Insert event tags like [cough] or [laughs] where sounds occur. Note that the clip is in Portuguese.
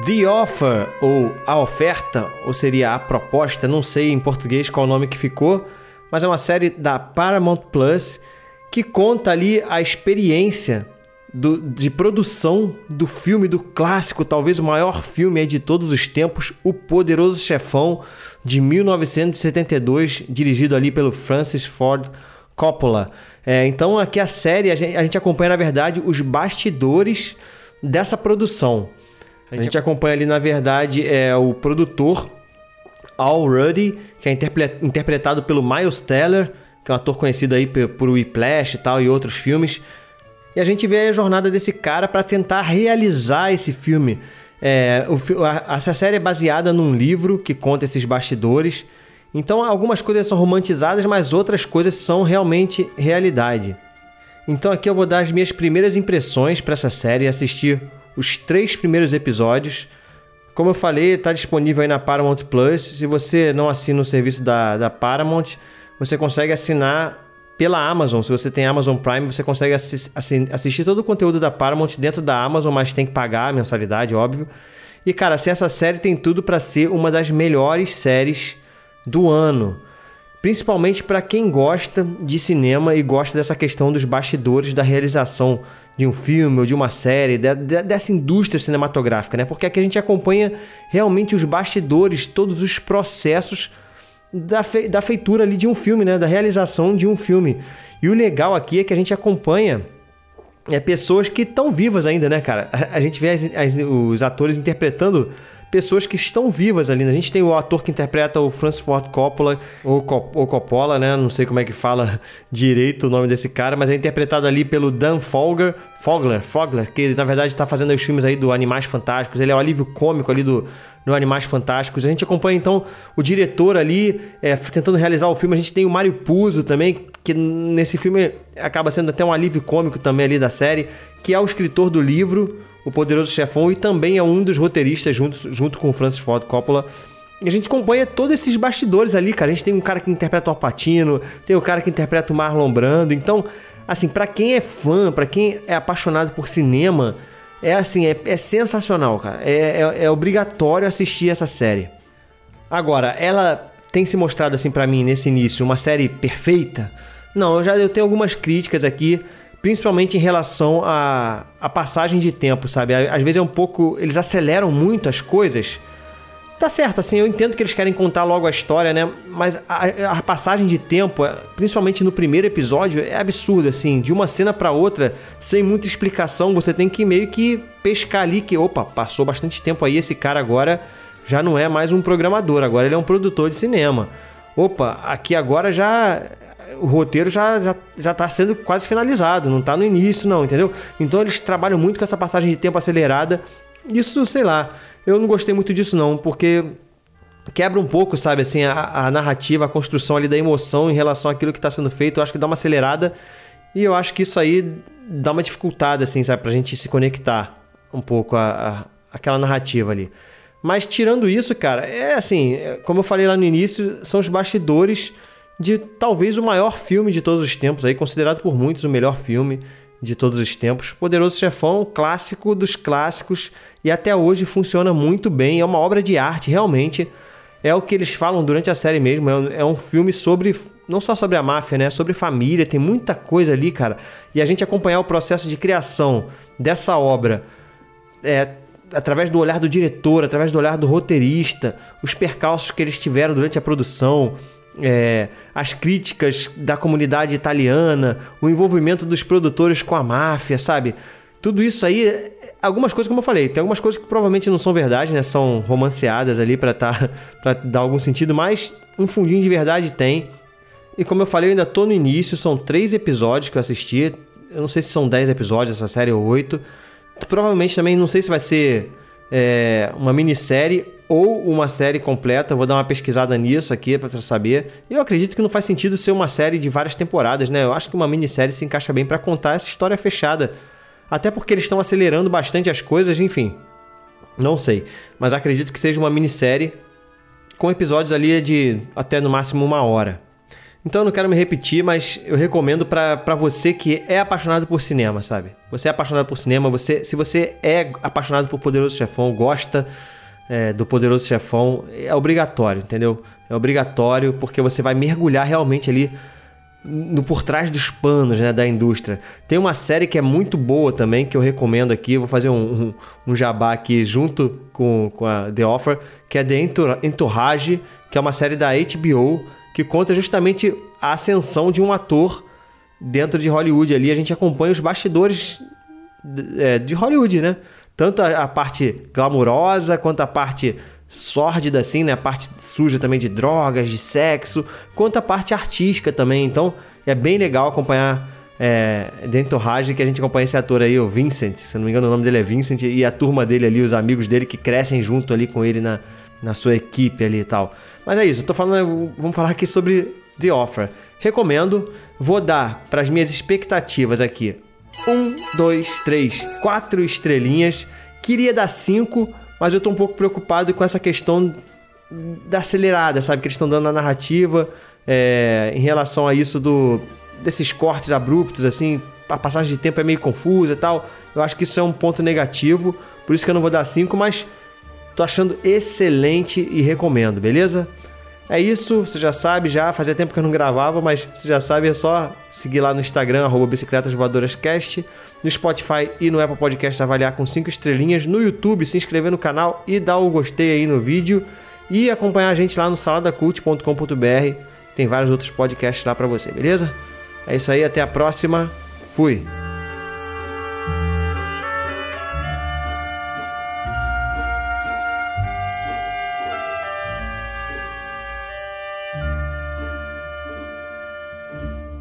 The Offer, ou A Oferta, ou seria A Proposta, não sei em português qual o nome que ficou, mas é uma série da Paramount Plus que conta ali a experiência do, de produção do filme, do clássico, talvez o maior filme de todos os tempos, O Poderoso Chefão, de 1972, dirigido ali pelo Francis Ford Coppola. É, então aqui a série, a gente, a gente acompanha na verdade os bastidores dessa produção. A gente acompanha ali, na verdade, é o produtor Al Ruddy, que é interpretado pelo Miles Teller, que é um ator conhecido aí por Whiplash e tal e outros filmes. E a gente vê a jornada desse cara para tentar realizar esse filme. É, o, a, essa série é baseada num livro que conta esses bastidores. Então algumas coisas são romantizadas, mas outras coisas são realmente realidade. Então aqui eu vou dar as minhas primeiras impressões para essa série, assistir os três primeiros episódios. Como eu falei, está disponível aí na Paramount Plus. Se você não assina o serviço da, da Paramount, você consegue assinar pela Amazon. Se você tem Amazon Prime, você consegue assi assistir todo o conteúdo da Paramount dentro da Amazon, mas tem que pagar a mensalidade, óbvio. E cara, se essa série tem tudo para ser uma das melhores séries do ano. Principalmente para quem gosta de cinema e gosta dessa questão dos bastidores da realização de um filme ou de uma série, de, de, dessa indústria cinematográfica, né? Porque aqui a gente acompanha realmente os bastidores, todos os processos da, fe, da feitura ali de um filme, né? Da realização de um filme. E o legal aqui é que a gente acompanha é, pessoas que estão vivas ainda, né, cara? A, a gente vê as, as, os atores interpretando pessoas que estão vivas ali. Né? A gente tem o ator que interpreta o Francis Ford Coppola, ou, ou Coppola, né? Não sei como é que fala [laughs] direito o nome desse cara, mas é interpretado ali pelo Dan Fogler, Fogler, Fogler que na verdade está fazendo os filmes aí do Animais Fantásticos. Ele é o alívio cômico ali do, no Animais Fantásticos. A gente acompanha então o diretor ali é, tentando realizar o filme. A gente tem o Mário Puzo também, que nesse filme acaba sendo até um alívio cômico também ali da série, que é o escritor do livro o Poderoso Chefão e também é um dos roteiristas junto, junto com o Francis Ford Coppola. A gente acompanha todos esses bastidores ali, cara. A gente tem um cara que interpreta o Alpatino, tem o um cara que interpreta o Marlon Brando. Então, assim, para quem é fã, para quem é apaixonado por cinema, é assim, é, é sensacional, cara. É, é, é, obrigatório assistir essa série. Agora, ela tem se mostrado assim para mim nesse início uma série perfeita? Não, eu já eu tenho algumas críticas aqui principalmente em relação à passagem de tempo, sabe? Às vezes é um pouco. Eles aceleram muito as coisas. Tá certo, assim, eu entendo que eles querem contar logo a história, né? Mas a, a passagem de tempo, principalmente no primeiro episódio, é absurda, assim. De uma cena para outra, sem muita explicação, você tem que meio que pescar ali que, opa, passou bastante tempo aí, esse cara agora já não é mais um programador, agora ele é um produtor de cinema. Opa, aqui agora já o roteiro já, já, já tá sendo quase finalizado, não tá no início, não, entendeu? Então eles trabalham muito com essa passagem de tempo acelerada. Isso, sei lá, eu não gostei muito disso, não, porque quebra um pouco, sabe, assim, a, a narrativa, a construção ali da emoção em relação àquilo que está sendo feito. Eu acho que dá uma acelerada e eu acho que isso aí dá uma dificuldade, assim, sabe, pra gente se conectar um pouco a, a aquela narrativa ali. Mas tirando isso, cara, é assim, é, como eu falei lá no início, são os bastidores de talvez o maior filme de todos os tempos, aí considerado por muitos o melhor filme de todos os tempos. Poderoso Chefão, clássico dos clássicos e até hoje funciona muito bem. É uma obra de arte, realmente. É o que eles falam durante a série mesmo. É um, é filme sobre. Não só sobre a máfia, né? Sobre família. Tem muita coisa ali, cara. E a gente acompanhar o processo de criação dessa obra. É, através do olhar do diretor, através do olhar do roteirista, os percalços que eles tiveram durante a produção, é, as críticas da comunidade italiana, o envolvimento dos produtores com a máfia, sabe? Tudo isso aí, algumas coisas, como eu falei, tem algumas coisas que provavelmente não são verdade, né? São romanceadas ali para tá, [laughs] pra dar algum sentido, mas um fundinho de verdade tem. E como eu falei, eu ainda tô no início, são três episódios que eu assisti. Eu não sei se são dez episódios essa série ou oito. Provavelmente também não sei se vai ser é, uma minissérie ou uma série completa. Eu vou dar uma pesquisada nisso aqui para saber. Eu acredito que não faz sentido ser uma série de várias temporadas, né? Eu acho que uma minissérie se encaixa bem para contar essa história fechada. Até porque eles estão acelerando bastante as coisas, enfim. Não sei. Mas acredito que seja uma minissérie com episódios ali de até no máximo uma hora. Então eu não quero me repetir, mas eu recomendo para você que é apaixonado por cinema, sabe? Você é apaixonado por cinema, você, se você é apaixonado por Poderoso Chefão, gosta é, do Poderoso Chefão, é obrigatório, entendeu? É obrigatório porque você vai mergulhar realmente ali no por trás dos panos né, da indústria. Tem uma série que é muito boa também, que eu recomendo aqui, vou fazer um, um, um jabá aqui junto com, com a The Offer, que é The Entourage, que é uma série da HBO, que conta justamente a ascensão de um ator dentro de Hollywood. Ali a gente acompanha os bastidores é, de Hollywood, né? Tanto a, parte glamurosa quanto a parte sórdida, assim, né? A parte suja também de drogas, de sexo, quanto a parte artística também. Então é bem legal acompanhar é, dentro do que a gente acompanha esse ator aí, o Vincent, se não me engano o nome dele é Vincent, e a turma dele ali, os amigos dele que crescem junto ali com ele na, na sua equipe ali e tal. Mas é isso, eu tô falando, vamos falar aqui sobre The Offer. Recomendo, vou dar para as minhas expectativas aqui um, dois, três, quatro estrelinhas. Queria dar cinco, mas eu tô um pouco preocupado com essa questão da acelerada, sabe? Que eles estão dando na narrativa é, em relação a isso do desses cortes abruptos, assim, a passagem de tempo é meio confusa e tal. Eu acho que isso é um ponto negativo, por isso que eu não vou dar cinco, mas Tô achando excelente e recomendo, beleza? É isso, você já sabe, já fazia tempo que eu não gravava, mas você já sabe, é só seguir lá no Instagram, arroba Bicicletas Voadoras Cast, no Spotify e no Apple Podcast avaliar com 5 estrelinhas, no YouTube se inscrever no canal e dar o gostei aí no vídeo e acompanhar a gente lá no saladacult.com.br, tem vários outros podcasts lá para você, beleza? É isso aí, até a próxima, fui!